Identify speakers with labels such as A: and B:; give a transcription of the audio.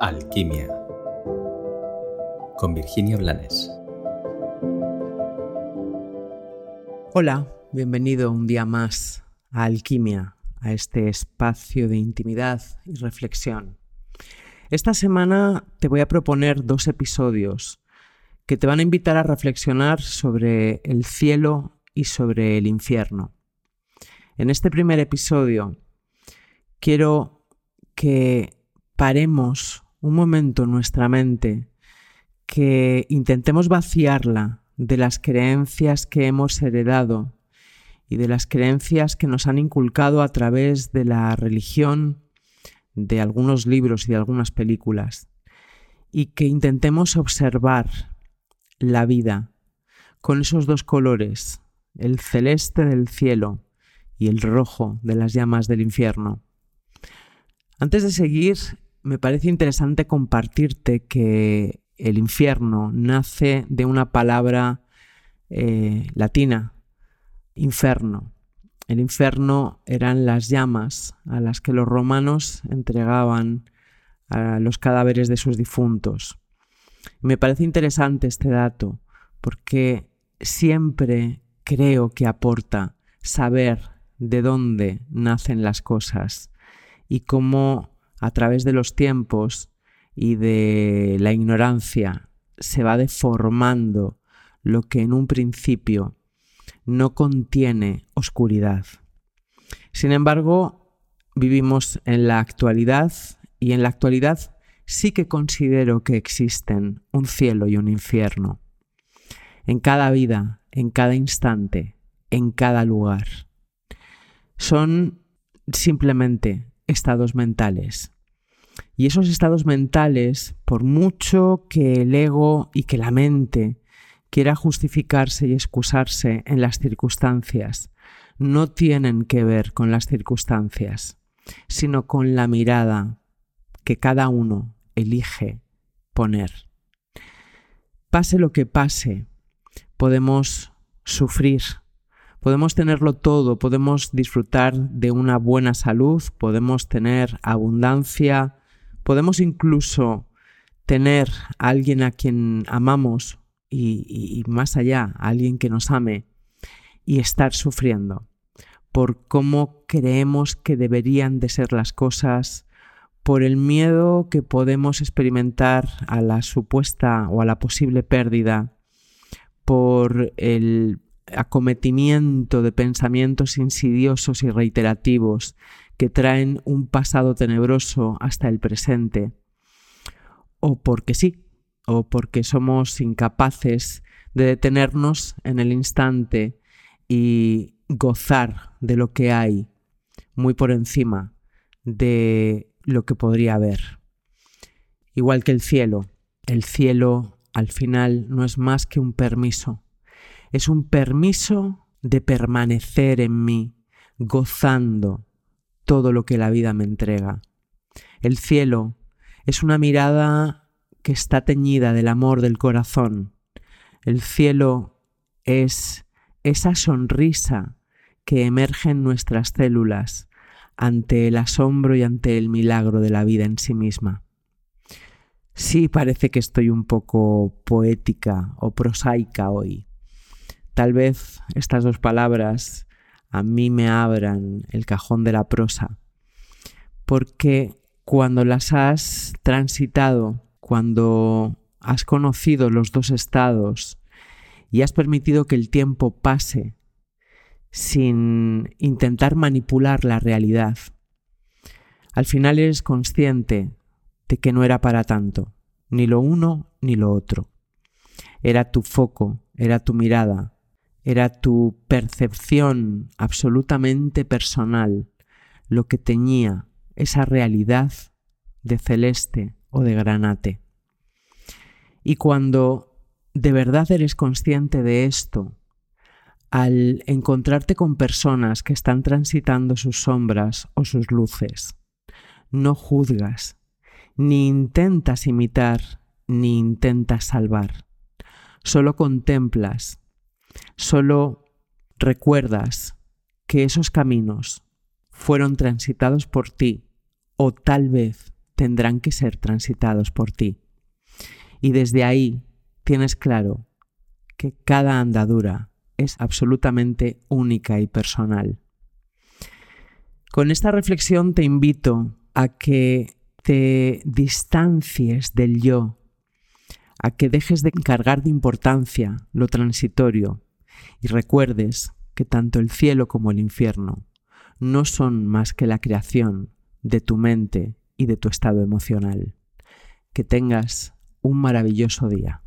A: Alquimia con Virginia Blanes.
B: Hola, bienvenido un día más a Alquimia, a este espacio de intimidad y reflexión. Esta semana te voy a proponer dos episodios que te van a invitar a reflexionar sobre el cielo y sobre el infierno. En este primer episodio quiero que paremos un momento nuestra mente, que intentemos vaciarla de las creencias que hemos heredado y de las creencias que nos han inculcado a través de la religión, de algunos libros y de algunas películas, y que intentemos observar la vida con esos dos colores, el celeste del cielo y el rojo de las llamas del infierno. Antes de seguir, me parece interesante compartirte que el infierno nace de una palabra eh, latina, inferno. El infierno eran las llamas a las que los romanos entregaban los cadáveres de sus difuntos. Me parece interesante este dato porque siempre creo que aporta saber de dónde nacen las cosas y cómo a través de los tiempos y de la ignorancia se va deformando lo que en un principio no contiene oscuridad. Sin embargo, vivimos en la actualidad y en la actualidad sí que considero que existen un cielo y un infierno. En cada vida, en cada instante, en cada lugar. Son simplemente estados mentales. Y esos estados mentales, por mucho que el ego y que la mente quiera justificarse y excusarse en las circunstancias, no tienen que ver con las circunstancias, sino con la mirada que cada uno elige poner. Pase lo que pase, podemos sufrir, Podemos tenerlo todo, podemos disfrutar de una buena salud, podemos tener abundancia, podemos incluso tener a alguien a quien amamos y, más allá, a alguien que nos ame y estar sufriendo por cómo creemos que deberían de ser las cosas, por el miedo que podemos experimentar a la supuesta o a la posible pérdida, por el acometimiento de pensamientos insidiosos y reiterativos que traen un pasado tenebroso hasta el presente, o porque sí, o porque somos incapaces de detenernos en el instante y gozar de lo que hay muy por encima de lo que podría haber. Igual que el cielo, el cielo al final no es más que un permiso es un permiso de permanecer en mí, gozando todo lo que la vida me entrega. El cielo es una mirada que está teñida del amor del corazón. El cielo es esa sonrisa que emerge en nuestras células ante el asombro y ante el milagro de la vida en sí misma. Sí parece que estoy un poco poética o prosaica hoy, Tal vez estas dos palabras a mí me abran el cajón de la prosa, porque cuando las has transitado, cuando has conocido los dos estados y has permitido que el tiempo pase sin intentar manipular la realidad, al final eres consciente de que no era para tanto, ni lo uno ni lo otro. Era tu foco, era tu mirada, era tu percepción absolutamente personal lo que teñía esa realidad de celeste o de granate. Y cuando de verdad eres consciente de esto, al encontrarte con personas que están transitando sus sombras o sus luces, no juzgas, ni intentas imitar, ni intentas salvar. Solo contemplas Solo recuerdas que esos caminos fueron transitados por ti o tal vez tendrán que ser transitados por ti. Y desde ahí tienes claro que cada andadura es absolutamente única y personal. Con esta reflexión te invito a que te distancies del yo, a que dejes de encargar de importancia lo transitorio y recuerdes que tanto el cielo como el infierno no son más que la creación de tu mente y de tu estado emocional. Que tengas un maravilloso día.